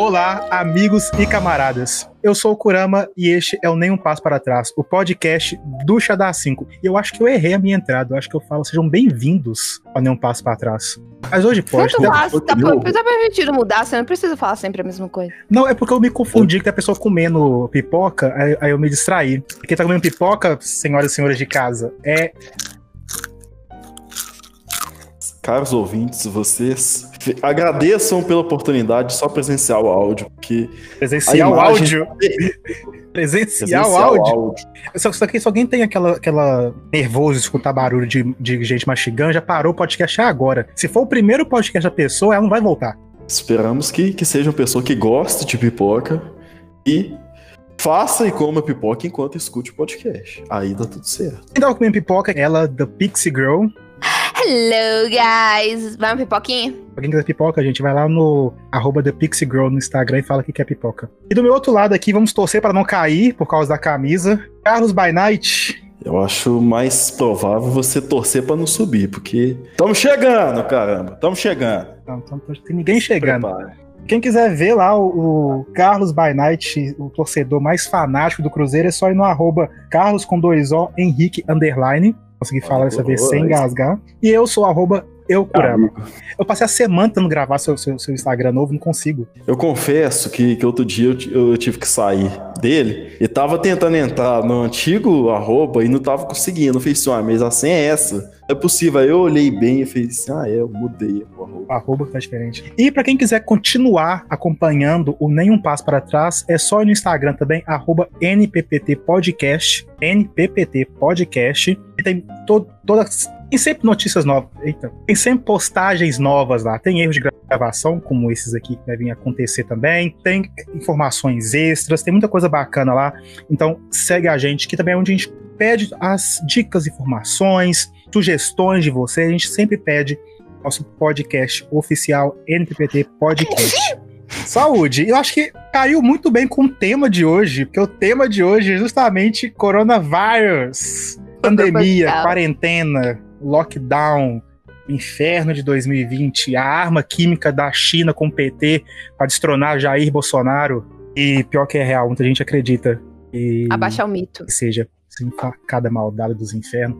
Olá, amigos e camaradas. Eu sou o Kurama e este é o Nem Um Passo Para Trás, o podcast do Xadá 5. E eu acho que eu errei a minha entrada. Eu acho que eu falo, sejam bem-vindos ao Nem Um Passo Para Trás. Mas hoje pode. Tanto faz, tá, tá permitido mudar, você não precisa falar sempre a mesma coisa. Não, é porque eu me confundi que tem a pessoa comendo pipoca, aí, aí eu me distraí. Quem tá comendo pipoca, senhoras e senhores de casa, é Caros ouvintes, vocês agradeçam pela oportunidade de só presenciar o áudio, porque presencial imagem- áudio. Presencial, presencial áudio. Só, só que se alguém tem aquela, aquela nervoso de escutar barulho de, de gente mastigando, já parou o podcast agora. Se for o primeiro podcast da pessoa, ela não vai voltar. Esperamos que, que seja uma pessoa que goste de pipoca e faça e coma pipoca enquanto escute o podcast. Aí dá tudo certo. Quem tava comendo pipoca, ela da Pixie Girl. Hello, guys! Vai uma pipoquinha? Pra quem quiser pipoca, gente, vai lá no arroba The Pixie Girl no Instagram e fala que quer pipoca. E do meu outro lado aqui, vamos torcer para não cair por causa da camisa. Carlos by Night. Eu acho mais provável você torcer pra não subir, porque estamos chegando, caramba, estamos chegando. Não, então não tem ninguém chegando. Prepara. Quem quiser ver lá o, o Carlos by Night, o torcedor mais fanático do Cruzeiro, é só ir no arroba Carlos com dois O, Henrique Underline. Consegui falar dessa vez sem engasgar. E eu sou arroba Eu Kurama. Eu passei a semana tentando gravar seu, seu, seu Instagram novo, não consigo. Eu confesso que, que outro dia eu, eu tive que sair dele e tava tentando entrar no antigo arroba e não tava conseguindo. Eu falei assim, ah, mas a senha é essa. É possível. Aí eu olhei bem e falei assim, ah, é, eu mudei o arroba. O arroba tá diferente. E pra quem quiser continuar acompanhando o Nenhum Passo para Trás, é só ir no Instagram também, arroba NPPT Podcast, NPPT Podcast, e tem to todas... Tem sempre notícias novas, eita, tem sempre postagens novas lá, tem erros de gravação, como esses aqui que devem acontecer também, tem informações extras, tem muita coisa bacana lá, então segue a gente, que também é onde a gente pede as dicas, informações, sugestões de você, a gente sempre pede nosso podcast oficial NPPT Podcast. Saúde! Eu acho que caiu muito bem com o tema de hoje, porque o tema de hoje é justamente coronavírus, pandemia, quarentena, lockdown, inferno de 2020, a arma química da China com o PT para destronar Jair Bolsonaro. E pior que é real, muita gente acredita. E Abaixar o mito. que seja sem facada maldada dos infernos.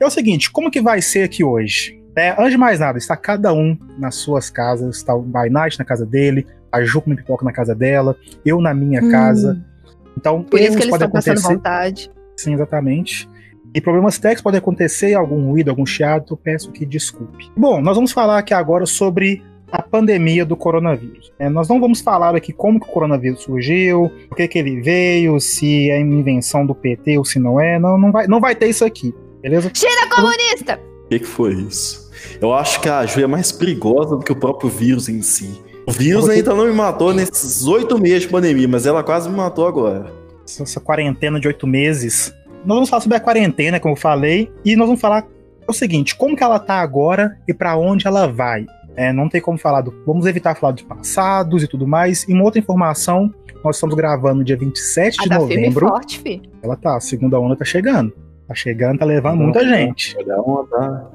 É o seguinte, como que vai ser aqui hoje? É, antes de mais nada, está cada um nas suas casas, está o By Night na casa dele, a Ju com pipoca na casa dela, eu na minha Hum. casa. Então, Por isso que eles podem estão passando acontecer. vontade. Sim, exatamente. E problemas técnicos podem acontecer, algum ruído, algum chiado, eu peço que desculpe. Bom, nós vamos falar aqui agora sobre a pandemia do coronavírus. É, nós não vamos falar aqui como que o coronavírus surgiu, por que, que ele veio, se é uma invenção do PT ou se não é. Não, não, vai, não vai ter isso aqui, beleza? China comunista! O que, que foi isso? Eu acho que a Ju é mais perigosa do que o próprio vírus em si. O vírus Você- ainda não me matou nesses oito meses de pandemia, mas ela quase me matou agora. Essa quarentena de oito meses. Nós vamos falar sobre a quarentena, como eu falei, e nós vamos falar o seguinte: como que ela tá agora e pra onde ela vai. É, não tem como falar do. Vamos evitar falar de passados e tudo mais. E uma outra informação: nós estamos gravando no dia 27 A de da firme e novembro. forte, fi. Ela tá, a segunda onda tá chegando. Tá chegando, tá levando muita gente. Olha onda.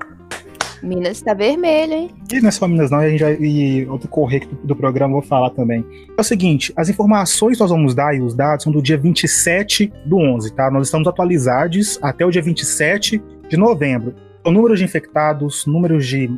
Minas tá vermelho, hein? E não é só Minas, não, e a gente vai, e outro correio do, do programa vou falar também. É o seguinte: as informações que nós vamos dar e os dados são do dia 27 do 11, tá? Nós estamos atualizados até o dia 27 de novembro. Então, números de infectados, números de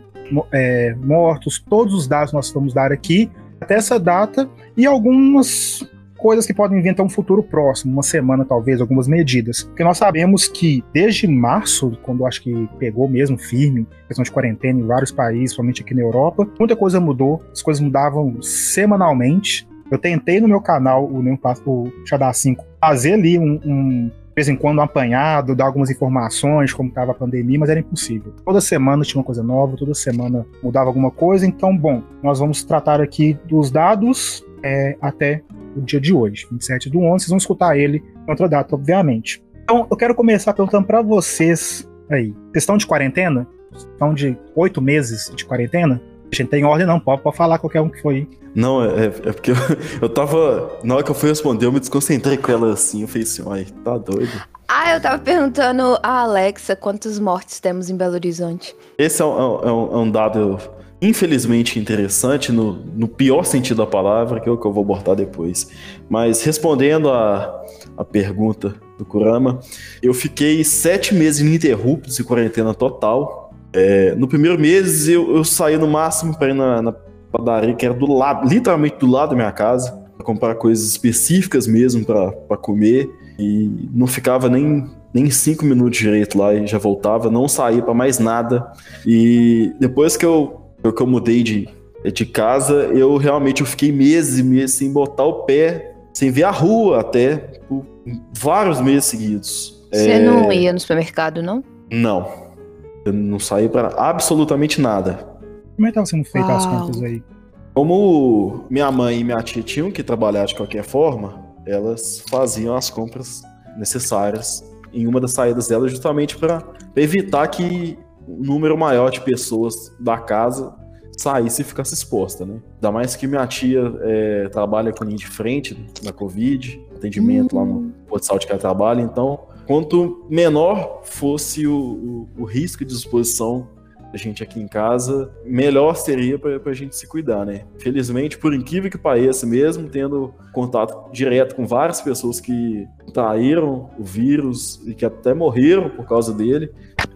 é, mortos, todos os dados nós vamos dar aqui até essa data e algumas coisas que podem até um futuro próximo, uma semana talvez, algumas medidas. Porque nós sabemos que desde março, quando acho que pegou mesmo firme, questão de quarentena em vários países, principalmente aqui na Europa, muita coisa mudou, as coisas mudavam semanalmente. Eu tentei no meu canal, o, Nenhum Passo- o Xadá 5, fazer ali um, um, de vez em quando um apanhado, dar algumas informações como estava a pandemia, mas era impossível. Toda semana tinha uma coisa nova, toda semana mudava alguma coisa, então, bom, nós vamos tratar aqui dos dados é, até o dia de hoje, 27 do 11, vocês vão escutar ele em outra data, obviamente. Então, eu quero começar perguntando para vocês aí, vocês estão de quarentena? Estão de oito meses de quarentena? A gente tem ordem não, pode, pode falar qualquer um que foi. Não, é, é porque eu, eu tava. Na hora que eu fui responder, eu me desconcentrei com ela assim. Eu falei assim, ai, tá doido. Ah, eu tava perguntando a Alexa quantos mortes temos em Belo Horizonte. Esse é um, é um- é um dado infelizmente interessante, no, no pior sentido da palavra, que é o que eu vou abordar depois. Mas respondendo a, a pergunta do Kurama, eu fiquei sete meses ininterruptos em quarentena total. É, no primeiro mês eu, eu saí no máximo para ir na, na padaria, que era do lado, literalmente do lado da minha casa, para comprar coisas específicas mesmo para comer. E não ficava nem, nem cinco minutos direito lá e já voltava, não saía para mais nada. E depois que eu, que eu mudei de, de casa, eu realmente eu fiquei meses e meses sem botar o pé, sem ver a rua até, por vários meses seguidos. Você é... não ia no supermercado, não? Não. Eu não saí para absolutamente nada. Como é que estava sendo feita as contas aí? Como minha mãe e minha tia tinham que trabalhar de qualquer forma, elas faziam as compras necessárias em uma das saídas delas, justamente para evitar que um número maior de pessoas da casa saísse e ficasse exposta, né? Ainda mais que minha tia é, trabalha com linha de frente na Covid, atendimento lá no hum. posto de saúde que ela trabalha, então quanto menor fosse o, o, o risco de exposição a gente aqui em casa, melhor seria para a gente se cuidar, né? Felizmente, por incrível que pareça, mesmo tendo contato direto com várias pessoas que traíram o vírus e que até morreram por causa dele,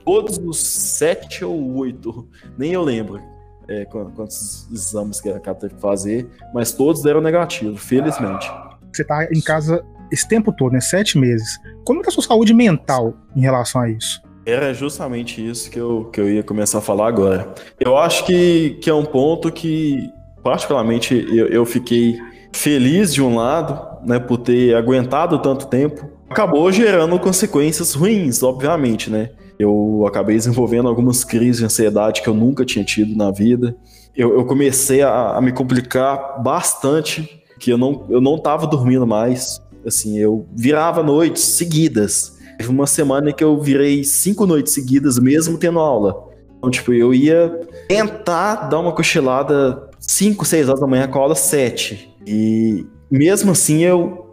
todos os sete ou oito, nem eu lembro é, quantos exames que a cara teve que fazer, mas todos deram negativo, felizmente. Você tá em casa esse tempo todo, né? Sete meses. Como é que é a sua saúde mental em relação a isso? Era justamente isso que eu, que eu ia começar a falar agora. Eu acho que, que é um ponto que, particularmente, eu, eu fiquei feliz de um lado, né, por ter aguentado tanto tempo. Acabou gerando consequências ruins, obviamente, né? Eu acabei desenvolvendo algumas crises de ansiedade que eu nunca tinha tido na vida. Eu, eu comecei a, a, me complicar bastante, que eu não, eu não tava dormindo mais. Assim, eu virava noites seguidas Teve uma semana que eu virei cinco noites seguidas, mesmo tendo aula. Então, tipo, eu ia tentar dar uma cochilada 5, 6 horas da manhã com a aula 7. E mesmo assim eu.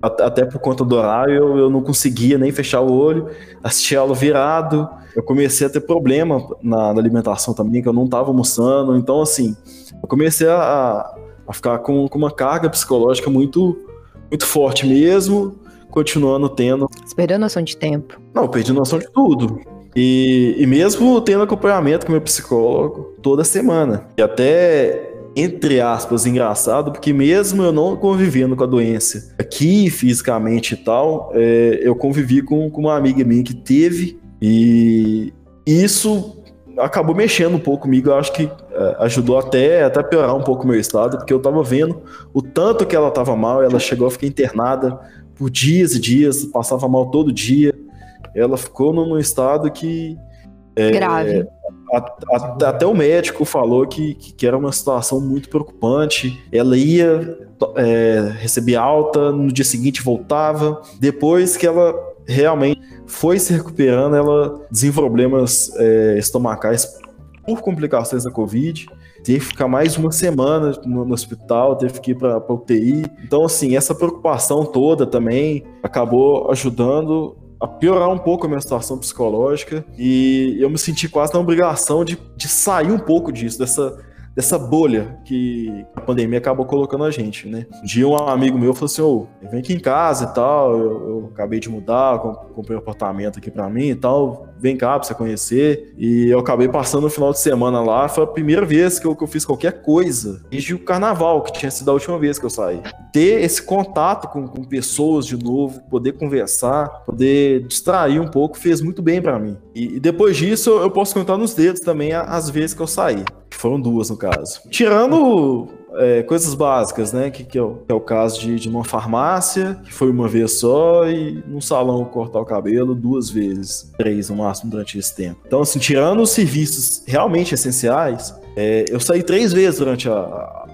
Até por conta do horário, eu, eu não conseguia nem fechar o olho, assistir a aula virado. Eu comecei a ter problema na, na alimentação também, que eu não estava almoçando. Então, assim, eu comecei a, a ficar com, com uma carga psicológica muito, muito forte mesmo continuando tendo. Você perdeu noção de tempo? Não, eu perdi noção de tudo. E, e mesmo tendo acompanhamento com meu psicólogo toda semana. E até, entre aspas, engraçado, porque mesmo eu não convivendo com a doença aqui fisicamente e tal, é, eu convivi com, com uma amiga minha que teve. E isso acabou mexendo um pouco comigo. Eu acho que é, ajudou até, até piorar um pouco o meu estado, porque eu tava vendo o tanto que ela tava mal. Ela chegou a ficar internada por dias e dias, passava mal todo dia. Ela ficou num estado que. É, Grave. Até o médico falou que, que, era uma situação muito preocupante. Ela ia é, receber alta, no dia seguinte voltava. Depois que ela realmente foi se recuperando, ela desenvolveu problemas é, estomacais por complicações da Covid teve que ficar mais uma semana no, no hospital, teve que ir para UTI. Então, assim, essa preocupação toda também acabou ajudando a piorar um pouco a minha situação psicológica e eu me senti quase na obrigação de, de sair um pouco disso, dessa dessa bolha que a pandemia acabou colocando a gente, né? Um dia um amigo meu falou assim, ô, oh, vem aqui em casa e tal, eu, eu acabei de mudar, comprei um apartamento aqui para mim e tal, vem cá pra você conhecer. E eu acabei passando o final de semana lá, foi a primeira vez que eu, que eu fiz qualquer coisa, desde o carnaval, que tinha sido a última vez que eu saí. Ter esse contato com, com pessoas de novo, poder conversar, poder distrair um pouco, fez muito bem para mim. E, e, depois disso, eu posso contar nos dedos também as vezes que eu saí. Foram duas, no caso. Tirando é, coisas básicas, né? Que, que, é, o, que é o caso de, de uma farmácia, que foi uma vez só, e num salão cortar o cabelo duas vezes, três no máximo durante esse tempo. Então, assim, tirando os serviços realmente essenciais, é, eu saí três vezes durante a, a,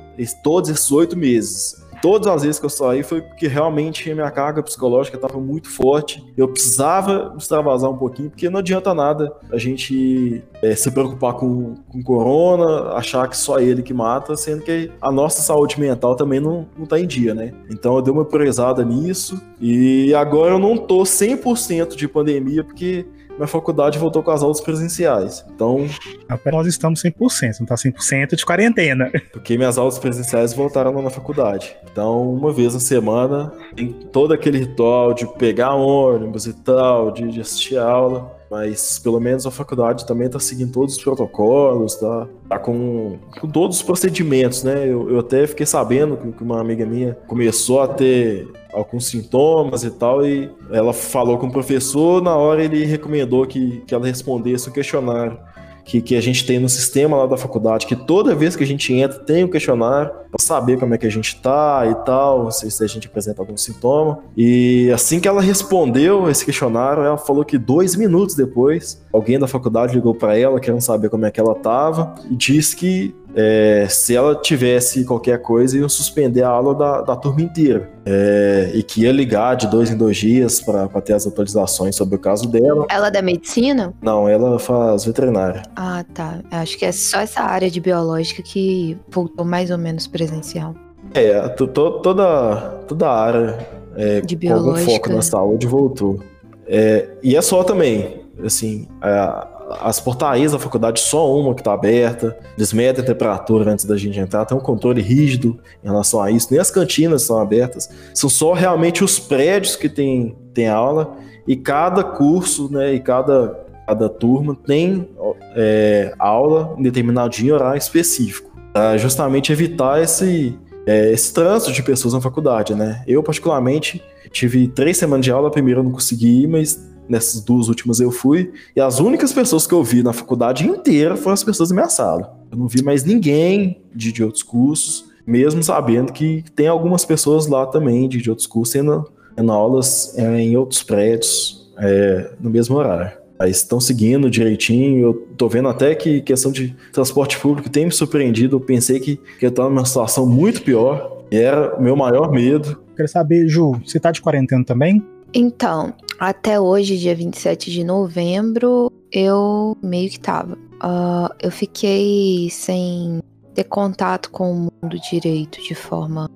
todos esses oito meses todas as vezes que eu saí foi porque realmente a minha carga psicológica estava muito forte. Eu precisava extravasar um pouquinho, porque não adianta nada a gente é, se preocupar com, com corona, achar que só ele que mata, sendo que a nossa saúde mental também não, não tá em dia, né? Então eu dei uma priorizada nisso e agora eu não tô 100% de pandemia porque minha faculdade voltou com as aulas presenciais. Então. Apenas nós estamos 100%, não tá 100% de quarentena. Porque minhas aulas presenciais voltaram lá na faculdade. Então, uma vez na semana, tem todo aquele ritual de pegar ônibus e tal, de, de assistir aula. Mas pelo menos a faculdade também tá seguindo todos os protocolos, tá, tá com, com todos os procedimentos, né? Eu, eu até fiquei sabendo que uma amiga minha começou a ter alguns sintomas e tal, e ela falou com o professor, na hora ele recomendou que, que ela respondesse o questionário que, que a gente tem no sistema lá da faculdade, que toda vez que a gente entra tem um questionário para saber como é que a gente tá e tal, se, se a gente apresenta algum sintoma. E assim que ela respondeu esse questionário, ela falou que dois minutos depois, alguém da faculdade ligou para ela querendo saber como é que ela tava e disse que é, se ela tivesse qualquer coisa, iam suspender a aula da, da turma inteira. É, e que ia ligar de dois em dois dias para ter as atualizações sobre o caso dela. Ela é da medicina? Não, ela faz veterinária. Ah, tá. Acho que é só essa área de biológica que voltou mais ou menos presencial. É, toda, toda a área é, de com algum foco na saúde voltou. É, e é só também, assim, a, as portarias da faculdade, só uma que está aberta, eles a temperatura antes da gente entrar, tem um controle rígido em relação a isso, nem as cantinas são abertas, são só realmente os prédios que tem, tem aula, e cada curso, né, e cada, cada turma tem é, aula em determinado dia horário específico, para justamente evitar esse, é, esse trânsito de pessoas na faculdade, né. Eu, particularmente, tive três semanas de aula, a primeira eu não consegui ir, mas nessas duas últimas eu fui, e as únicas pessoas que eu vi na faculdade inteira foram as pessoas da minha sala. Eu não vi mais ninguém de, de outros cursos, mesmo sabendo que tem algumas pessoas lá também de, de outros cursos tendo, tendo aulas é, em outros prédios é, no mesmo horário. Aí estão seguindo direitinho. Eu tô vendo até que questão de transporte público tem me surpreendido. Eu pensei que, que eu tava numa situação muito pior. E era o meu maior medo. Quero saber, Ju, você tá de quarentena também? Então, até hoje, dia 27 de novembro, eu meio que tava. Uh, eu fiquei sem ter contato com o mundo direito de forma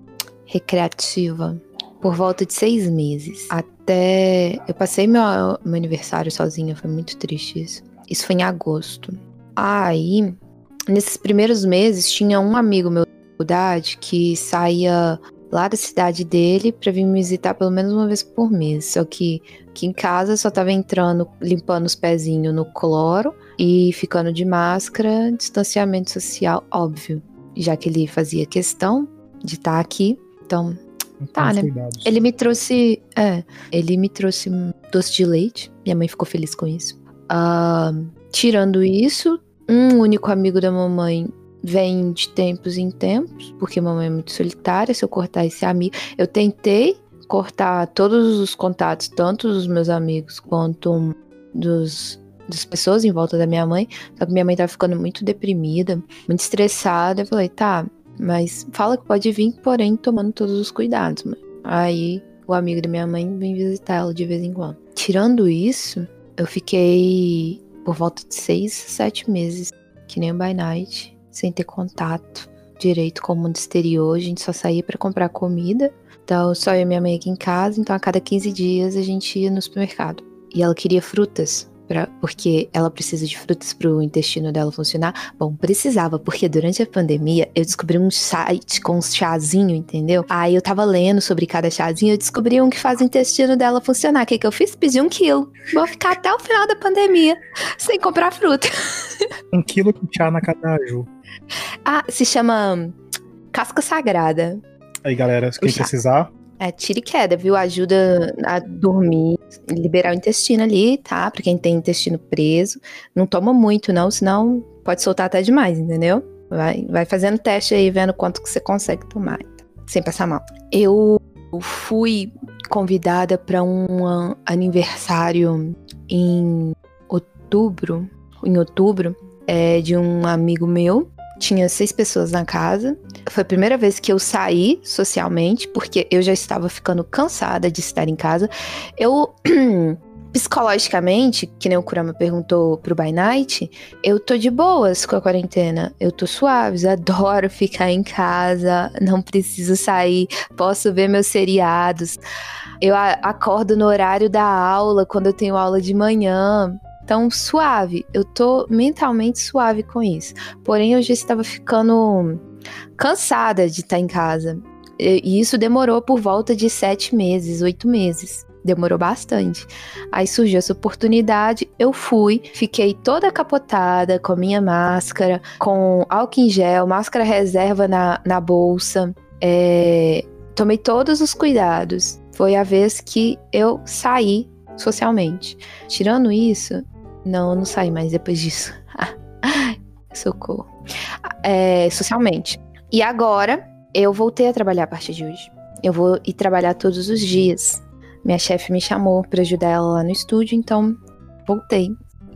recreativa por volta de seis meses. Até. Eu passei meu, meu aniversário sozinha, foi muito triste isso. Isso foi em agosto. Aí, nesses primeiros meses, tinha um amigo meu da faculdade que saía lá da cidade dele para vir me visitar pelo menos uma vez por mês. Só que aqui em casa só tava entrando, limpando os pezinhos no cloro e ficando de máscara, distanciamento social, óbvio. Já que ele fazia questão de estar tá aqui. Então, tá, né? Cuidados. Ele me trouxe. É, ele me trouxe um doce de leite. Minha mãe ficou feliz com isso. Uh, tirando isso, um único amigo da mamãe vem de tempos em tempos, porque mamãe é muito solitária. Se eu cortar esse amigo, eu tentei cortar todos os contatos, tanto dos meus amigos quanto dos das pessoas em volta da minha mãe. Só que minha mãe tava ficando muito deprimida, muito estressada. Eu falei, tá, mas fala que pode vir, porém tomando todos os cuidados. Mãe. Aí o amigo da minha mãe vem visitar ela de vez em quando. Tirando isso, eu fiquei por volta de seis, sete meses, que nem o By Night, sem ter contato direito com o mundo exterior. A gente só saía para comprar comida. Então, só eu e minha mãe aqui em casa. Então, a cada 15 dias a gente ia no supermercado. E ela queria frutas. Pra, porque ela precisa de frutas para o intestino dela funcionar. Bom, precisava, porque durante a pandemia eu descobri um site com um chazinho, entendeu? Aí eu tava lendo sobre cada chazinho, eu descobri um que faz o intestino dela funcionar. O que, que eu fiz? Pedi um quilo. Vou ficar até o final da pandemia sem comprar fruta. Um quilo de chá na cadaju. Ah, se chama Casca Sagrada. Aí, galera, quem precisar. É, tira e queda, viu? Ajuda a dormir, liberar o intestino ali, tá? Pra quem tem intestino preso. Não toma muito, não, senão pode soltar até demais, entendeu? Vai, vai fazendo teste aí, vendo quanto que você consegue tomar, sem passar mal. Eu fui convidada para um aniversário em outubro, em outubro, é, de um amigo meu. Tinha seis pessoas na casa. Foi a primeira vez que eu saí socialmente, porque eu já estava ficando cansada de estar em casa. Eu psicologicamente, que nem o Kurama perguntou pro By Night, eu tô de boas com a quarentena. Eu tô suave, adoro ficar em casa, não preciso sair, posso ver meus seriados. Eu acordo no horário da aula, quando eu tenho aula de manhã. Então, suave. Eu tô mentalmente suave com isso. Porém, eu já estava ficando cansada de estar em casa. E isso demorou por volta de sete meses, oito meses. Demorou bastante. Aí surgiu essa oportunidade, eu fui, fiquei toda capotada com a minha máscara, com álcool em gel, máscara reserva na, na bolsa. É, tomei todos os cuidados. Foi a vez que eu saí socialmente. Tirando isso, não, não saí mais depois disso. Socorro. É, socialmente. E agora, eu voltei a trabalhar a partir de hoje. Eu vou ir trabalhar todos os dias. Minha chefe me chamou para ajudar ela lá no estúdio, então voltei.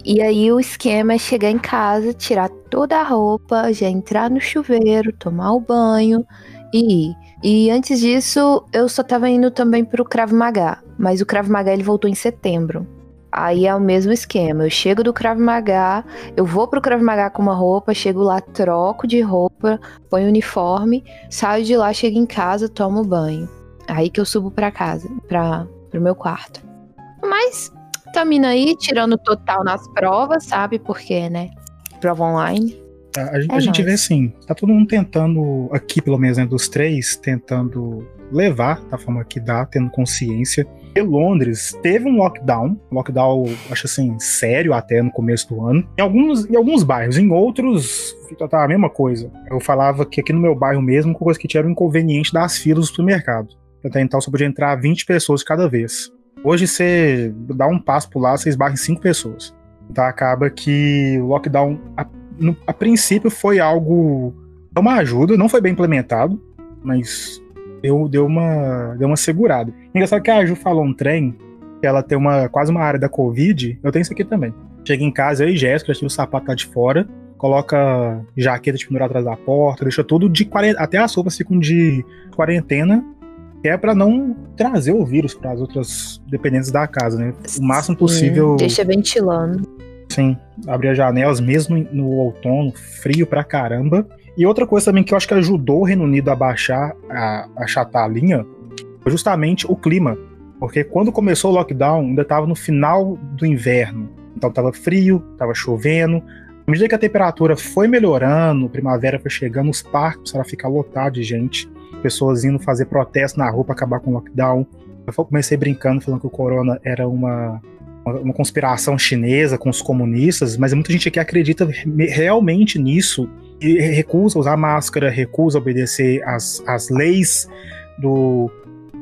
E aí o esquema é chegar em casa, tirar toda a roupa, já entrar no chuveiro, tomar o banho e ir. E antes disso, eu só tava indo também pro Krav Maga, mas o Krav Maga ele voltou em setembro. Aí é o mesmo esquema. Eu chego do Krav Maga, eu vou pro Krav Maga com uma roupa, chego lá, troco de roupa, ponho uniforme, saio de lá, chego em casa, tomo banho. Aí que eu subo pra casa, pra, pro meu quarto. Mas termina aí, tirando total nas provas, sabe? Porque, né? Prova online. A, a, é a gente vê assim, tá todo mundo tentando, aqui pelo menos, né, dos três, tentando levar da forma que dá, tendo consciência Londres teve um lockdown, lockdown, acho assim, sério até no começo do ano. Em alguns, em alguns bairros, em outros, tá a mesma coisa. Eu falava que aqui no meu bairro mesmo, coisa que tinha era o inconveniente das filas do supermercado. Até então só podia entrar 20 pessoas cada vez. Hoje você dá um passo por lá, você esbarra em 5 pessoas. Então acaba que o lockdown, a, no, a princípio, foi algo. uma ajuda, não foi bem implementado, mas deu, deu, uma, deu uma segurada. Engraçado que a Ju falou um trem, que ela tem uma, quase uma área da Covid, eu tenho isso aqui também. Chega em casa, eu e Jéssica, já tira o sapato lá de fora, coloca jaqueta de pendurar atrás da porta, deixa tudo de quarentena, até as roupas ficam de quarentena, que é para não trazer o vírus para as outras dependentes da casa, né? O máximo possível. deixa ventilando. Sim, abrir as janelas mesmo no outono, frio pra caramba. E outra coisa também que eu acho que ajudou o Reino Unido a baixar, a, achatar a linha, foi justamente o clima. Porque quando começou o lockdown, ainda estava no final do inverno. Então estava frio, estava chovendo. À medida que a temperatura foi melhorando, primavera foi chegando, os parques começaram a ficar lotados de gente. Pessoas indo fazer protesto na rua para acabar com o lockdown. Eu comecei brincando, falando que o corona era uma, uma conspiração chinesa com os comunistas, mas muita gente aqui acredita realmente nisso recusa usar máscara, recusa obedecer às, às leis do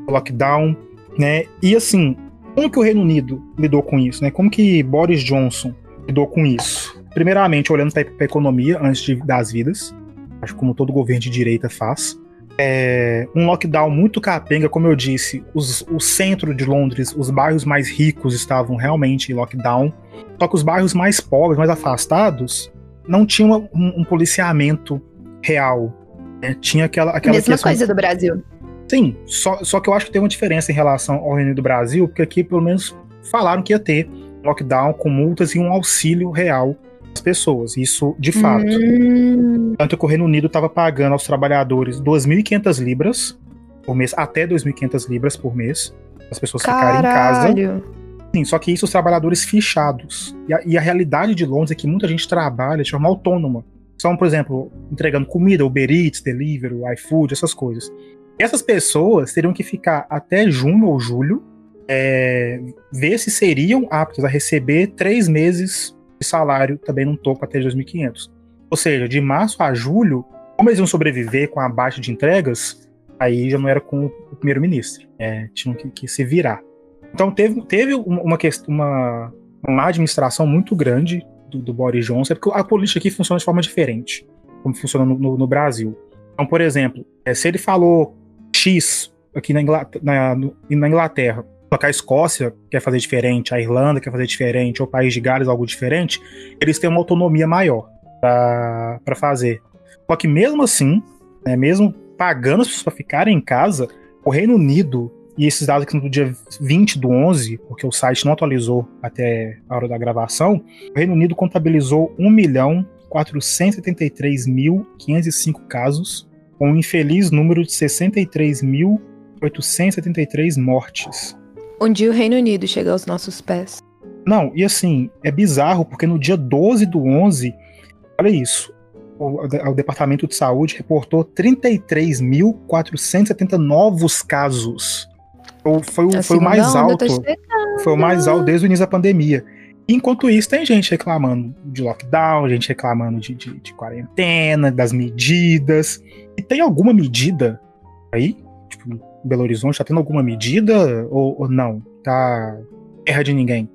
lockdown, né? E assim, como que o Reino Unido lidou com isso, né? Como que Boris Johnson lidou com isso? Primeiramente, olhando para a economia antes de, das vidas, acho como todo governo de direita faz. É, um lockdown muito capenga, como eu disse, os, o centro de Londres, os bairros mais ricos estavam realmente em lockdown. Só que os bairros mais pobres, mais afastados, não tinha uma, um, um, policiamento real. Né? Tinha aquela, aquela Mesma questão... coisa do Brasil. Sim, só, só que eu acho que tem uma diferença em relação ao Reino do Brasil, porque aqui pelo menos falaram que ia ter lockdown com multas e um auxílio real às pessoas. Isso de fato. Hum. Tanto que o Reino Unido estava pagando aos trabalhadores 2.500 libras por mês, até 2.500 libras por mês, as pessoas Caralho. ficarem em casa. Sim, só que isso os trabalhadores fichados. E a, e a, realidade de Londres é que muita gente trabalha de forma autônoma. São, por exemplo, entregando comida, Uber Eats, Deliveroo, iFood, essas coisas. Essas pessoas teriam que ficar até junho ou julho, é, ver se seriam aptas a receber três meses de salário também num topo até 2.500. Ou seja, de março a julho, como eles iam sobreviver com a baixa de entregas, aí já não era com o primeiro-ministro. É, tinham que, que se virar. Então teve, teve uma, uma, uma administração muito grande do, do, Boris Johnson, porque a política aqui funciona de forma diferente, como funciona no, no, no Brasil. Então, por exemplo, é, se ele falou X aqui na Inglaterra, na, na Inglaterra só que a Escócia quer fazer diferente, a Irlanda quer fazer diferente, ou o País de Gales algo diferente, eles têm uma autonomia maior para fazer. Só que mesmo assim, né, mesmo pagando as pessoas para ficarem em casa, o Reino Unido e esses dados aqui no dia 20 do 11, porque o site não atualizou até a hora da gravação, o Reino Unido contabilizou 1 milhão 473.505 casos, com um infeliz número de 63.873 mortes. Um dia o Reino Unido chega aos nossos pés. Não, e assim, é bizarro, porque no dia 12 do 11, olha isso, o, o Departamento de Saúde reportou 33.470 novos casos. Foi, o, foi o mais tá alto. Foi o mais alto desde o início da pandemia. Enquanto isso, tem gente reclamando de lockdown, gente reclamando de, de, de quarentena, das medidas. E tem alguma medida aí? Tipo, Belo Horizonte tá tendo alguma medida ou, ou não? Tá terra de ninguém?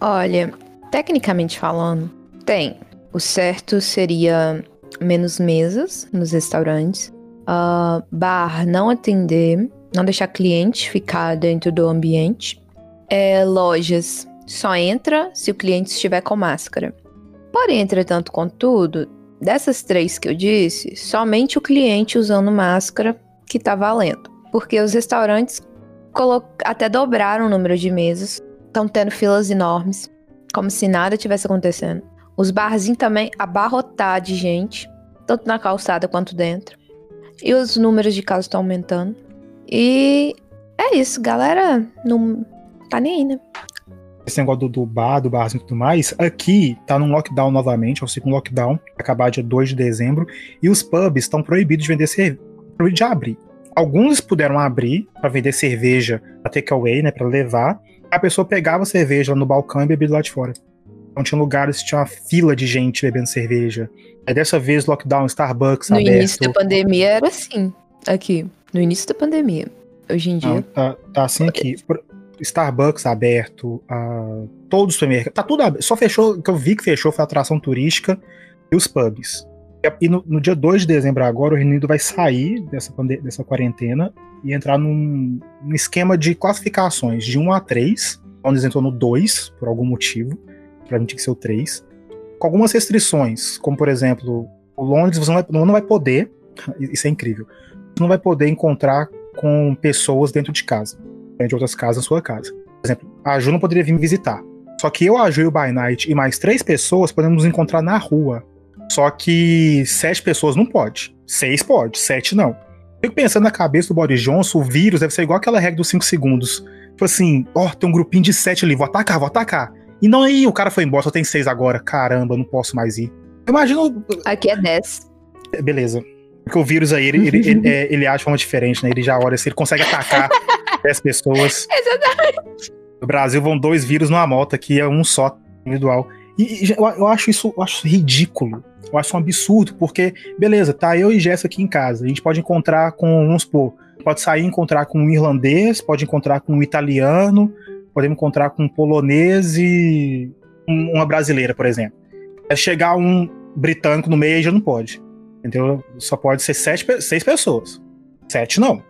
Olha, tecnicamente falando, tem. O certo seria menos mesas nos restaurantes, uh, bar não atender, não deixar cliente ficar dentro do ambiente, é, lojas só entra se o cliente estiver com máscara. Porém, entretanto, contudo, dessas três que eu disse, somente o cliente usando máscara que tá valendo. Porque os restaurantes até dobraram o número de mesas, estão tendo filas enormes, como se nada tivesse acontecendo. Os barzinhos também abarrotar de gente, tanto na calçada quanto dentro. E os números de casos estão aumentando. E é isso, galera. Não tá nem aí, né? esse negócio do, do bar, do barzinho e tudo mais, aqui tá num lockdown novamente, é o segundo lockdown, acabar dia 2 de dezembro, e os pubs estão proibidos de vender cerveja, proibidos de abrir. Alguns puderam abrir para vender cerveja pra takeaway, né, para levar. A pessoa pegava a cerveja no balcão e bebia lá de fora. Então tinha lugares que tinha uma fila de gente bebendo cerveja. Aí dessa vez lockdown, Starbucks no aberto. No início da pandemia era assim, aqui. No início da pandemia. Hoje em dia. Não, tá, tá assim aqui. Starbucks aberto, uh, todos os supermercados, tá tudo aberto. Só fechou, que eu vi que fechou foi a atração turística e os pubs. E no, no dia 2 de dezembro agora, o Reino Unido vai sair dessa, dessa quarentena e entrar num, num, esquema de classificações de 1 a 3, onde entrou no 2, por algum motivo, pra mim tinha que ser o 3, com algumas restrições, como por exemplo, o Londres você não vai, não vai poder, isso é incrível, não vai poder encontrar com pessoas dentro de casa de outras casas na sua casa. Por exemplo, a Ju não poderia vir me visitar. Só que eu, a Ju e o By Night e mais três pessoas podemos nos encontrar na rua. Só que sete pessoas não pode. Seis pode, sete não. Fico pensando na cabeça do Boris Johnson, o vírus deve ser igual aquela regra dos cinco segundos. Tipo assim, ó, oh, tem um grupinho de sete ali, vou atacar, vou atacar. E não aí, o cara foi embora, só tem seis agora. Caramba, não posso mais ir. Imagina. Aqui é dez. Beleza. Porque o vírus aí, ele, ele, ele, é, ele age de forma diferente, né? Ele já olha se ele consegue atacar 10 pessoas. Exatamente. No Brasil vão dois vírus numa moto, aqui é um só, individual. E, eu, eu, acho isso eu acho ridículo. Eu acho um absurdo, porque, beleza, tá eu e Jess aqui em casa. A gente pode encontrar com, vamos supor, pode sair e encontrar com um irlandês, pode encontrar com um italiano, podemos encontrar com um polonês e uma brasileira, por exemplo. É chegar um britânico no meio já não pode. Entendeu? Só pode ser sete, seis pessoas. Sete não.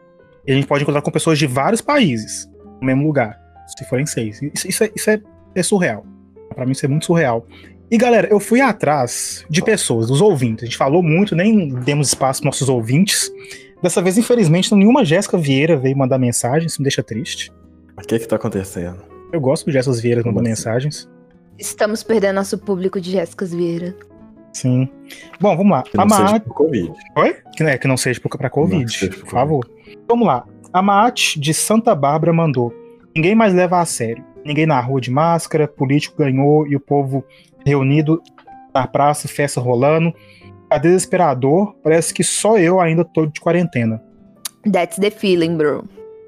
E a gente pode encontrar com pessoas de vários países no mesmo lugar, se forem seis. Isso, isso, é, isso é, é surreal. Para mim, isso é muito surreal. E galera, eu fui atrás de pessoas, dos ouvintes. A gente falou muito, nem demos espaço para nossos ouvintes. Dessa vez, infelizmente, nenhuma Jéssica Vieira veio mandar mensagem, isso me deixa triste. O que é que tá acontecendo? Eu gosto de Jéssica Vieira mandando assim? mensagens. Estamos perdendo nosso público de Jéssicas Vieira. Sim. Bom, vamos lá. Que não Maat... seja Covid. Oi? Que, é, que não seja para Covid, por favor. Vamos lá. A Maat de Santa Bárbara mandou. Ninguém mais leva a sério. Ninguém na rua de máscara, político ganhou e o povo reunido na praça, festa rolando. Tá desesperador. Parece que só eu ainda tô de quarentena. That's the feeling, bro.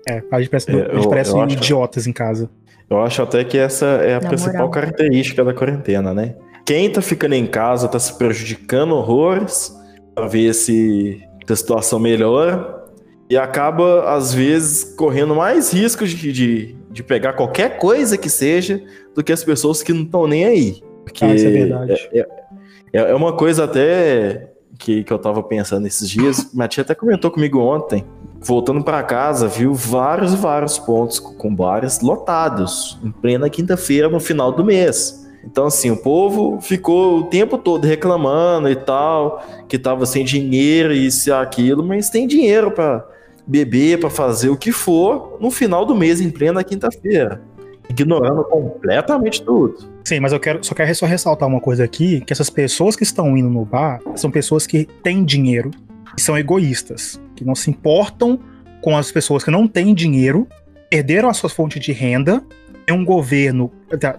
É, a gente parece, é, a gente eu, parece eu idiotas acho, em casa. Eu acho até que essa é a na principal moral. característica da quarentena, né? Quem tá ficando em casa tá se prejudicando horrores para ver se a situação melhora e acaba, às vezes, correndo mais riscos de, de, de, pegar qualquer coisa que seja do que as pessoas que não estão nem aí. Porque ah, isso é verdade. É, é, é, uma coisa até que, que eu tava pensando esses dias. Minha tia até comentou comigo ontem. Voltando para casa, viu vários vários pontos com bares lotados, em plena quinta-feira, no final do mês. Então, assim, o povo ficou o tempo todo reclamando e tal, que tava sem dinheiro, isso e aquilo, mas tem dinheiro para beber, para fazer o que for no final do mês, em plena quinta-feira. Ignorando completamente tudo. Sim, mas eu quero só quero só ressaltar uma coisa aqui, que essas pessoas que estão indo no bar são pessoas que têm dinheiro e são egoístas, que não se importam com as pessoas que não têm dinheiro, perderam a sua fonte de renda, tem um governo,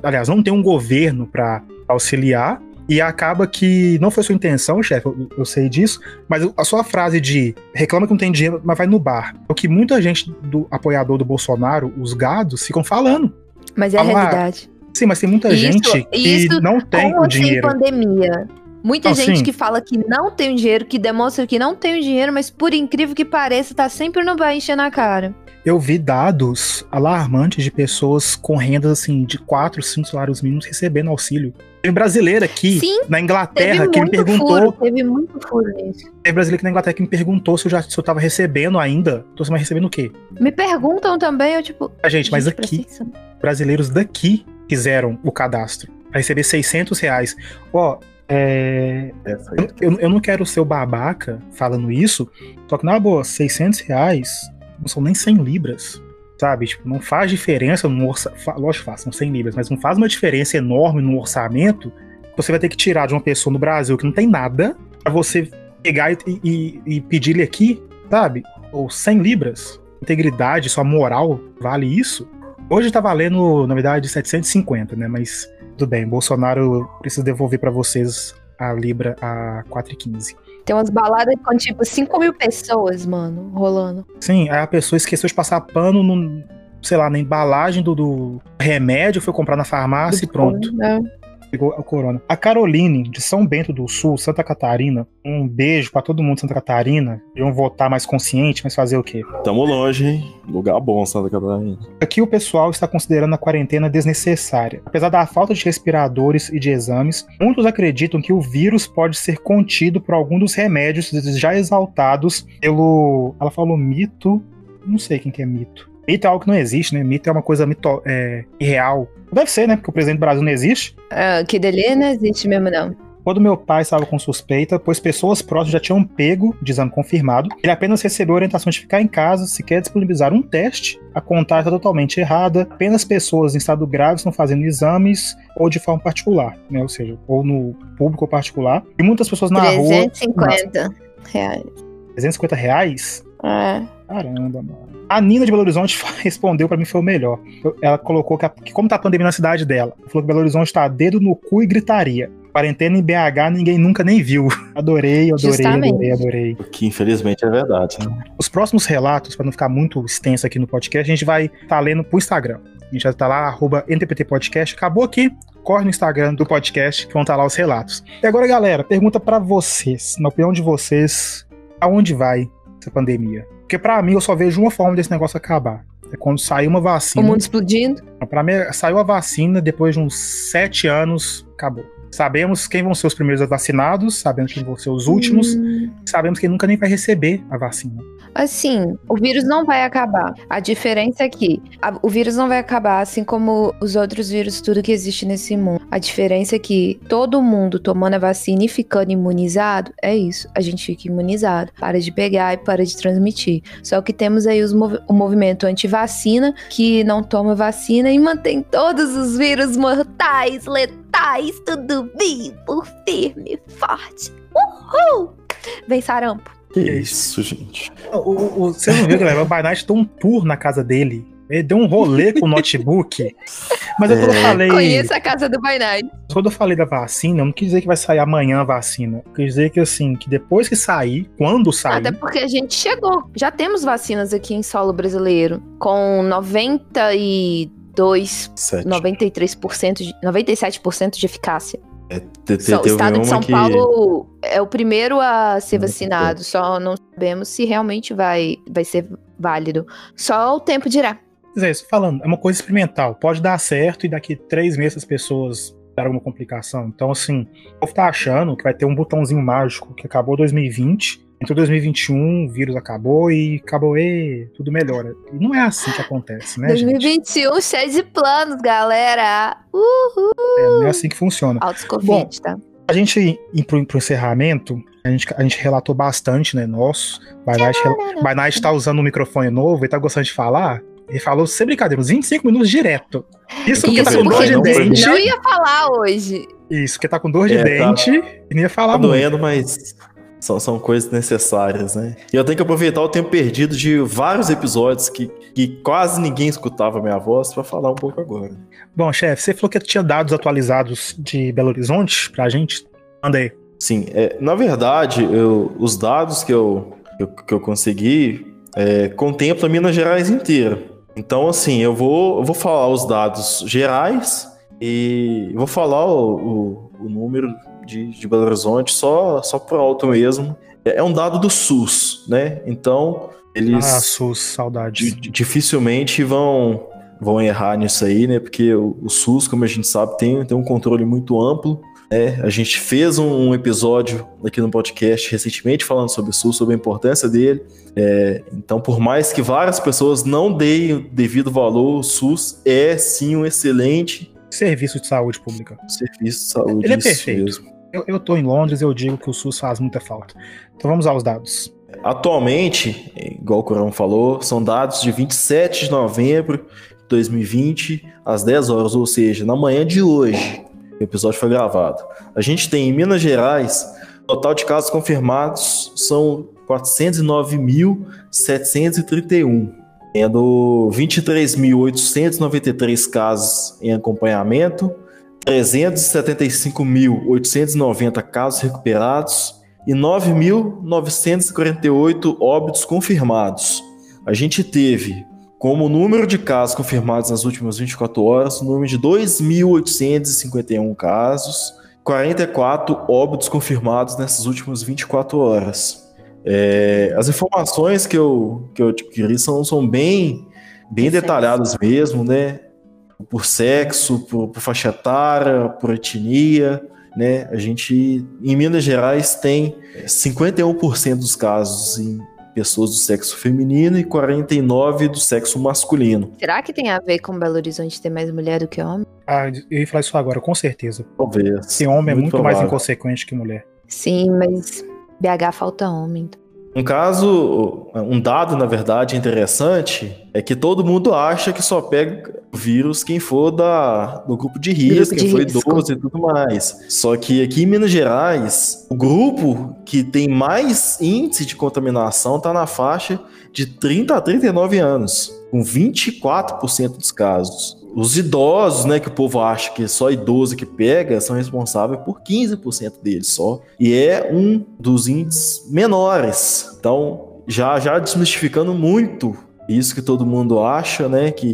aliás, não tem um governo para auxiliar e acaba que não foi sua intenção, chefe, eu, eu, sei disso, mas a sua frase de reclama que não tem dinheiro, mas vai no bar. É o que muita gente do apoiador do Bolsonaro, os gados, ficam falando. Mas é a realidade. sim, mas tem muita isso, gente que isso, não tem o dinheiro. pandemia. Muita gente sim. que fala que não tem dinheiro, que demonstra que não tem dinheiro, mas por incrível que pareça, tá sempre no bar enchendo a cara. Eu vi dados alarmantes de pessoas com rendas assim de 4, 5 salários mínimos recebendo auxílio. Tem brasileira aqui Sim, na Inglaterra que me perguntou. Furo, teve muito furo nisso. Tem brasileira aqui na Inglaterra que me perguntou se eu já se eu tava recebendo ainda. Tô mais recebendo o quê? Me perguntam também, eu tipo. A gente, mas aqui, brasileiros daqui fizeram o cadastro pra receber 600 reais. Ó, é, eu, eu, não quero ser o babaca falando isso, só que na boa, 600 reais não são nem 100 libras sabe? Tipo, não faz diferença no orçamento. Lógico que faz, são 100 libras, mas não faz uma diferença enorme no orçamento. Você vai ter que tirar de uma pessoa no Brasil que não tem nada para você pegar e, e, e pedir-lhe aqui, sabe? Ou 100 libras. Integridade, sua moral vale isso? Hoje tá valendo, na verdade, 750, né? Mas tudo bem, Bolsonaro precisa devolver para vocês a Libra a 4,15. Tem umas baladas com tipo 5 mil pessoas, mano, rolando. Sim, aí a pessoa esqueceu de passar pano no, sei lá, na embalagem do, do remédio, foi comprar na farmácia do e pronto. Né? Pegou a corona. A Caroline, de São Bento do Sul, Santa Catarina, um beijo para todo mundo de Santa Catarina. Iam votar mais consciente, mas fazer o quê? Tamo longe, hein? Lugar bom, Santa Catarina. Aqui o pessoal está considerando a quarentena desnecessária. Apesar da falta de respiradores e de exames, muitos acreditam que o vírus pode ser contido por algum dos remédios já exaltados pelo. Ela falou mito. Não sei quem que é mito. Mito é algo que não existe, né? Mito é uma coisa mito, é, irreal. Deve ser, né? Porque o presidente do Brasil não existe. Ah, que dele não existe mesmo, não. Quando meu pai estava com suspeita, pois pessoas próximas já tinham pego de exame confirmado, ele apenas recebeu a orientação de ficar em casa se quer disponibilizar um teste. A contagem está totalmente errada. Apenas pessoas em estado grave estão fazendo exames ou de forma particular, né? Ou seja, ou no público ou particular. E muitas pessoas na 350 rua. 350 reais. 350 reais? É. Caramba, mano. A Nina de Belo Horizonte respondeu para mim foi o melhor. Ela colocou que, a, que, como tá a pandemia na cidade dela, falou que Belo Horizonte tá dedo no cu e gritaria. Quarentena em BH ninguém nunca nem viu. Adorei, adorei, Justamente. adorei, adorei. Que infelizmente é verdade. Né? Os próximos relatos, para não ficar muito extenso aqui no podcast, a gente vai estar tá lendo pro Instagram. A gente já tá lá, arroba NTPT Podcast. Acabou aqui, corre no Instagram do podcast que vão estar tá lá os relatos. E agora, galera, pergunta para vocês, na opinião de vocês, aonde vai essa pandemia? Porque para mim eu só vejo uma forma desse negócio acabar. É quando sair uma vacina. O mundo explodindo? Para mim, saiu a vacina, depois de uns sete anos, acabou. Sabemos quem vão ser os primeiros vacinados, sabemos quem vão ser os últimos, hum. sabemos quem nunca nem vai receber a vacina. Assim, o vírus não vai acabar. A diferença é que a, o vírus não vai acabar, assim como os outros vírus, tudo que existe nesse mundo. A diferença é que todo mundo tomando a vacina e ficando imunizado, é isso. A gente fica imunizado. Para de pegar e para de transmitir. Só que temos aí os o movimento anti-vacina, que não toma vacina e mantém todos os vírus mortais, letais, tudo vivo, firme, forte. Uhul! Vem sarampo. Que isso, gente. O, o, o, você não viu, galera? O Barnett deu um tour na casa dele. Ele deu um rolê com o notebook. Mas é. quando eu falei. Conheço a casa do Bainai. Quando eu falei da vacina, eu não quis dizer que vai sair amanhã a vacina. Eu quis dizer que, assim, que depois que sair, quando sair. Até porque a gente chegou. Já temos vacinas aqui em solo brasileiro. Com 92, 7. 93%, de, 97% de eficácia. É, te, te, o estado de São que... Paulo é o primeiro a ser vacinado, só não sabemos se realmente vai, vai ser válido. Só o tempo dirá. Mas é isso, falando, é uma coisa experimental. Pode dar certo e daqui três meses as pessoas dar alguma complicação. Então, assim, o povo tá achando que vai ter um botãozinho mágico que acabou 2020 Entrou 2021, o vírus acabou e acabou, e tudo melhora. E não é assim que acontece, né, 2021 gente? cheio de planos, galera! Uhul! É, não é assim que funciona. Altos Bom, tá? A gente ir pro, pro encerramento, A gente, a gente relatou bastante, né? Nosso. By Night, By Night tá usando um microfone novo e tá gostando de falar. Ele falou, sem brincadeira, uns 25 minutos direto. Isso porque tá com dor de dente. Não ia falar hoje. Isso, porque tá com dor de é, dente tá, e não ia falar tá muito. doendo, mas são, são coisas necessárias, né? E eu tenho que aproveitar o tempo perdido de vários episódios que, que quase ninguém escutava a minha voz para falar um pouco agora. Bom, chefe, você falou que tinha dados atualizados de Belo Horizonte pra gente. Manda aí. Sim, é, na verdade, eu, os dados que eu, eu que eu consegui é, contemplam Minas Gerais inteira. Então, assim, eu vou, eu vou falar os dados gerais e vou falar o, o, o número de, de Belo Horizonte só, só por alto mesmo. É, é um dado do SUS, né? Então, eles. Ah, SUS, saudades. Dificilmente vão, vão errar nisso aí, né? Porque o, o, SUS, como a gente sabe, tem, tem um controle muito amplo. Né? A gente fez um, um episódio aqui no podcast recentemente falando sobre o SUS, sobre a importância dele. É, então, por mais que várias pessoas não deem o devido valor, o SUS é sim um excelente serviço de saúde pública. Serviço de saúde. Ele é perfeito. Mesmo. Eu, eu tô em Londres, eu digo que o SUS faz muita falta. Então vamos aos dados. Atualmente, igual o Corão falou, são dados de 27 de novembro de 2020, às 10 horas, ou seja, na manhã de hoje. O episódio foi gravado. A gente tem em Minas Gerais, total de casos confirmados são 409.731, tendo 23.893 casos em acompanhamento, 375.890 casos recuperados e 9.948 óbitos confirmados. A gente teve como número de casos confirmados nas últimas 24 horas, o número de 2.851 casos, 44 óbitos confirmados nessas últimas 24 horas. É, as informações que eu, que eu adquiri são, são bem, bem detalhadas mesmo, né? por sexo, por, por faixa etária, por etnia, né? A gente, em Minas Gerais, tem 51% dos casos em pessoas do sexo feminino e 49% do sexo masculino. Será que tem a ver com Belo Horizonte ter mais mulher do que homem? Ah, eu ia falar isso agora, com certeza. Talvez. Esse homem muito é muito mais inconsequente que mulher. Sim, mas BH falta homem. Então. Um caso, um dado, na verdade, interessante é que todo mundo acha que só pega o vírus quem for da, do grupo de risco, quem for idoso e tudo mais. Só que aqui em Minas Gerais, o grupo que tem mais índice de contaminação está na faixa de 30 a 39 anos, com 24% dos casos. Os idosos, né, que o povo acha que só idoso que pega, são responsáveis por 15% deles só. E é um dos índices menores. Então, já já desmistificando muito isso que todo mundo acha, né, que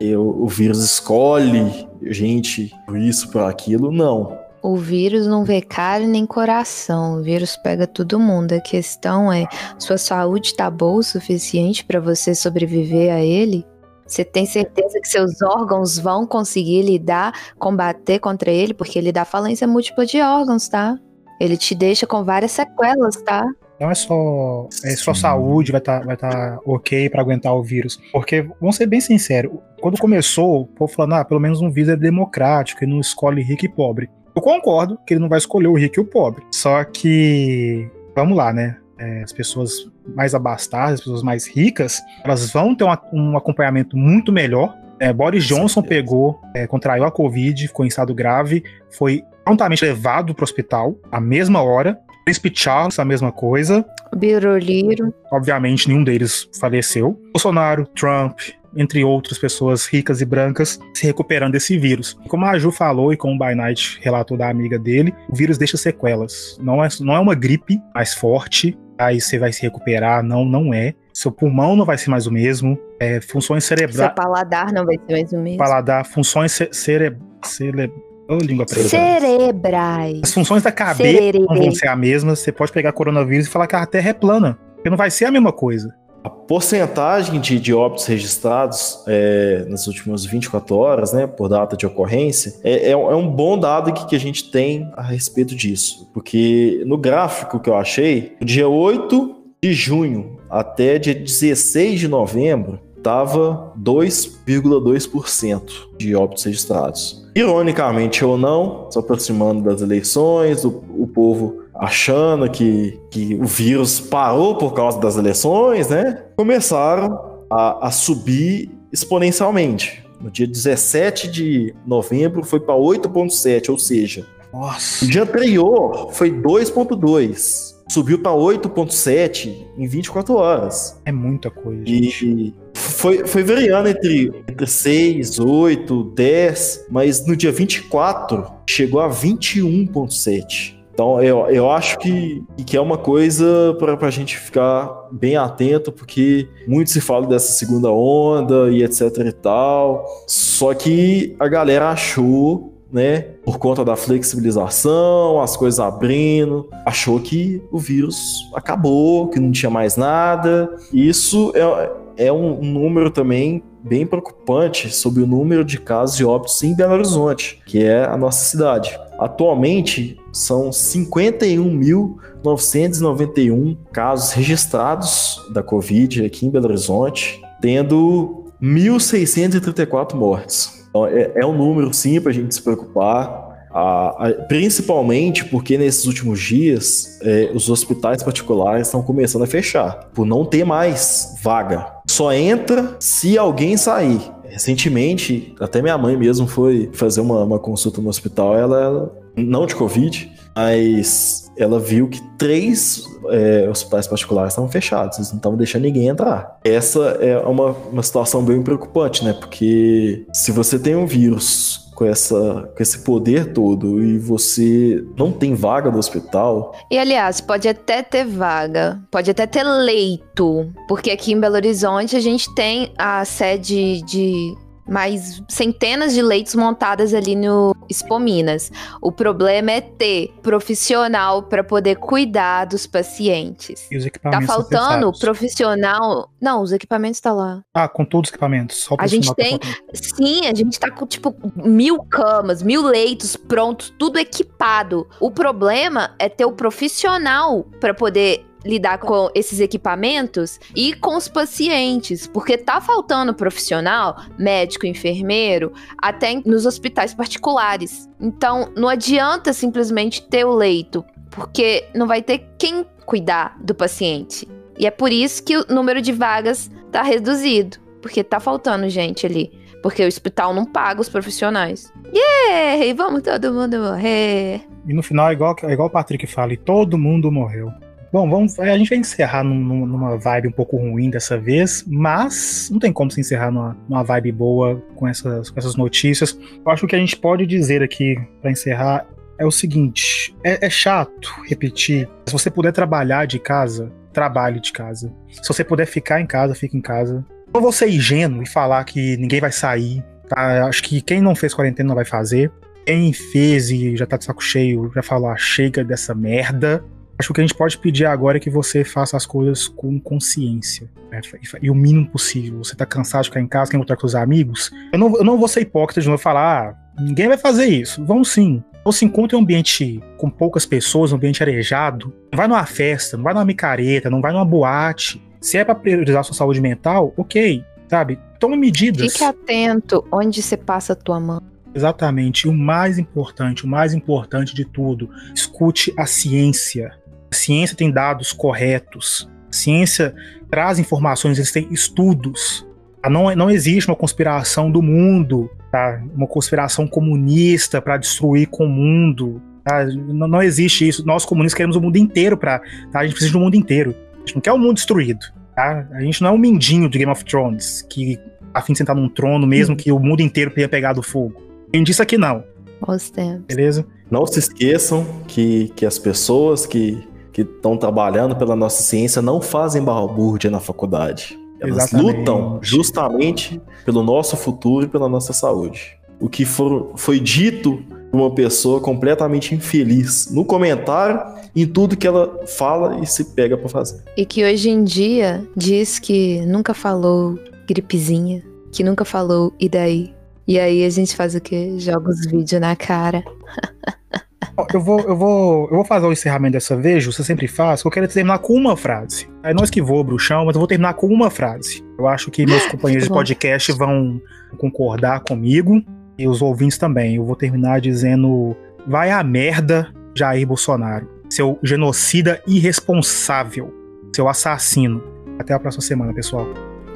o, o vírus escolhe gente por isso, por aquilo, não. O vírus não vê cara nem coração, o vírus pega todo mundo. A questão é: sua saúde tá boa o suficiente para você sobreviver a ele? Você tem certeza que seus órgãos vão conseguir lidar, combater contra ele? Porque ele dá falência múltipla de órgãos, tá? Ele te deixa com várias sequelas, tá? Não é só é só saúde vai estar tá, vai tá ok para aguentar o vírus. Porque, vamos ser bem sinceros, quando começou, o povo falando, ah, pelo menos um vírus é democrático, ele não escolhe rico e pobre. Eu concordo que ele não vai escolher o rico e o pobre. Só que, vamos lá, né? É, as pessoas mais abastadas, as pessoas mais ricas, elas vão ter uma, um acompanhamento muito melhor. É, Boris Johnson pegou, é, contraiu a Covid, ficou em estado grave, foi prontamente levado para o hospital, à mesma hora. Príncipe Charles, a mesma coisa. Biroliro. Obviamente, nenhum deles faleceu. Bolsonaro, Trump, entre outras pessoas ricas e brancas, se recuperando desse vírus. Como a Ju falou e como o By Night relatou da amiga dele, o vírus deixa sequelas. Não é, não é uma gripe mais forte, aí você vai se recuperar, não, não é. Seu pulmão não vai ser mais o mesmo. É, funções cerebrais. Seu paladar não vai ser mais o mesmo. Paladar, funções cere... cere... Oh, língua presa. Cerebrais. As funções da cabeça não vão ser a mesma. Você pode pegar coronavírus e falar que a Terra é plana. Porque não vai ser a mesma coisa. A porcentagem de, de óbitos registrados é, nas últimas 24 horas, né, por data de ocorrência, é, é, é um bom dado que, que, a gente tem a respeito disso. Porque no gráfico que eu achei, dia 8 de junho até dia 16 de novembro, estava 2,2% de óbitos registrados. Ironicamente ou não, se aproximando das eleições, o, o povo achando que, que o vírus parou por causa das eleições, né? Começaram a, a subir exponencialmente. No dia 17 de novembro foi para 8,7, ou seja, Nossa. no dia anterior foi 2,2. Subiu para 8,7 em 24 horas. É muita coisa. gente. E foi, foi variando entre, entre 6, 8, 10, mas no dia 24 chegou a 21,7. Então eu, eu acho que, que é uma coisa para a gente ficar bem atento, porque muito se fala dessa segunda onda e etc e tal. Só que a galera achou né? Por conta da flexibilização, as coisas abrindo, achou que o vírus acabou, que não tinha mais nada. Isso é, é um número também bem preocupante sobre o número de casos de óbitos em Belo Horizonte, que é a nossa cidade. Atualmente são 51.991 casos registrados da Covid aqui em Belo Horizonte, tendo 1.634 mortes. Então, é, é um número sim para a gente se preocupar. A- a- principalmente porque nesses últimos dias é, os hospitais particulares estão começando a fechar, por não ter mais vaga. Só entra se alguém sair. Recentemente, até minha mãe mesmo foi fazer uma, uma consulta no hospital, ela, ela- não de Covid, mas ela viu que três é, hospitais particulares estavam fechados, eles não estavam deixando ninguém entrar. Essa é uma, uma situação bem preocupante, né? Porque se você tem um vírus com, essa, com esse poder todo e você não tem vaga no hospital, E aliás, pode até ter vaga, pode até ter leito, porque aqui em Belo Horizonte a gente tem a sede de mais centenas de leitos montadas ali no Expo Minas. O problema é ter profissional para poder cuidar dos pacientes. E os Tá equipamentos faltando necessários? profissional. Não, os equipamentos tá lá. Ah, com todos os equipamentos. Só A gente tá tem- faltando. Sim, a gente tá com, tipo, mil camas, mil leitos prontos, tudo equipado. O problema é ter o profissional para poder lidar com esses equipamentos e com os pacientes, porque tá faltando profissional, médico, enfermeiro, até nos hospitais particulares. Então, não adianta simplesmente ter o leito, porque não vai ter quem cuidar do paciente. E é por isso que o número de vagas tá reduzido, porque tá faltando gente ali. Porque o hospital não paga os profissionais. Yay! Vamos todo mundo morrer. E no final é igual, é igual o Patrick fala, e todo mundo morreu. Bom, vamos, a gente vai encerrar num- num- numa vibe um pouco ruim dessa vez, mas não tem como se encerrar numa, numa vibe boa com essas, com essas notícias. Eu acho que a gente pode dizer aqui pra encerrar é o seguinte: é, é chato repetir. Se você puder trabalhar de casa, trabalhe de casa. Se você puder ficar em casa, fique em casa. Não vou ser ingênuo e falar que ninguém vai sair. Tá? Acho que quem não fez quarentena não vai fazer. Quem fez e já tá de saco cheio já falou, ah, chega dessa merda. Acho que o que a gente pode pedir agora é que você faça as coisas com consciência. né? E- o mínimo possível. Você tá cansado de ficar em casa, quer encontrar com os amigos. Eu não, eu não vou ser hipócrita de novo e falar, ah, ninguém vai fazer isso. Vão sim. Ou se encontra em um ambiente com poucas pessoas, um ambiente arejado, não vai numa festa, não vai numa micareta, não vai numa boate. Se é pra priorizar a sua saúde mental, ok, sabe? Tome medidas. Fique atento onde você passa a tua mão. Exatamente. E o mais importante, o mais importante de tudo, escute a ciência. A ciência tem dados corretos. A ciência traz informações, eles têm estudos. Tá? Não, não existe uma conspiração do mundo, tá? uma conspiração comunista para destruir com o mundo. tá? Não, não existe isso. Nós comunistas queremos o mundo inteiro para. Tá? A gente precisa do mundo inteiro. A gente não quer o mundo destruído. Tá? A gente não é um mindinho de Game of Thrones que a fim de sentar num trono mesmo que o mundo inteiro tenha pegado fogo. Quem disse aqui não, Os tempos. beleza? Não se esqueçam que, que as pessoas que que estão trabalhando pela nossa ciência não fazem balbúrdia na faculdade. Elas Exatamente. lutam justamente pelo nosso futuro e pela nossa saúde. O que for- foi dito por uma pessoa completamente infeliz no comentário, em tudo que ela fala e se pega pra fazer. E que hoje em dia diz que nunca falou gripezinha, que nunca falou e daí? E aí a gente faz o quê? Joga os vídeos na cara. Eu vou, eu, vou, eu vou fazer o encerramento dessa vez, você sempre faz, eu quero terminar com uma frase. É nós que voa, bruxão, mas eu vou terminar com uma frase. Eu acho que meus companheiros de bom. podcast vão concordar comigo e os ouvintes também. Eu vou terminar dizendo: vai a merda, Jair Bolsonaro. seu genocida irresponsável, seu assassino. Até a próxima semana, pessoal.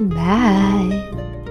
Bye.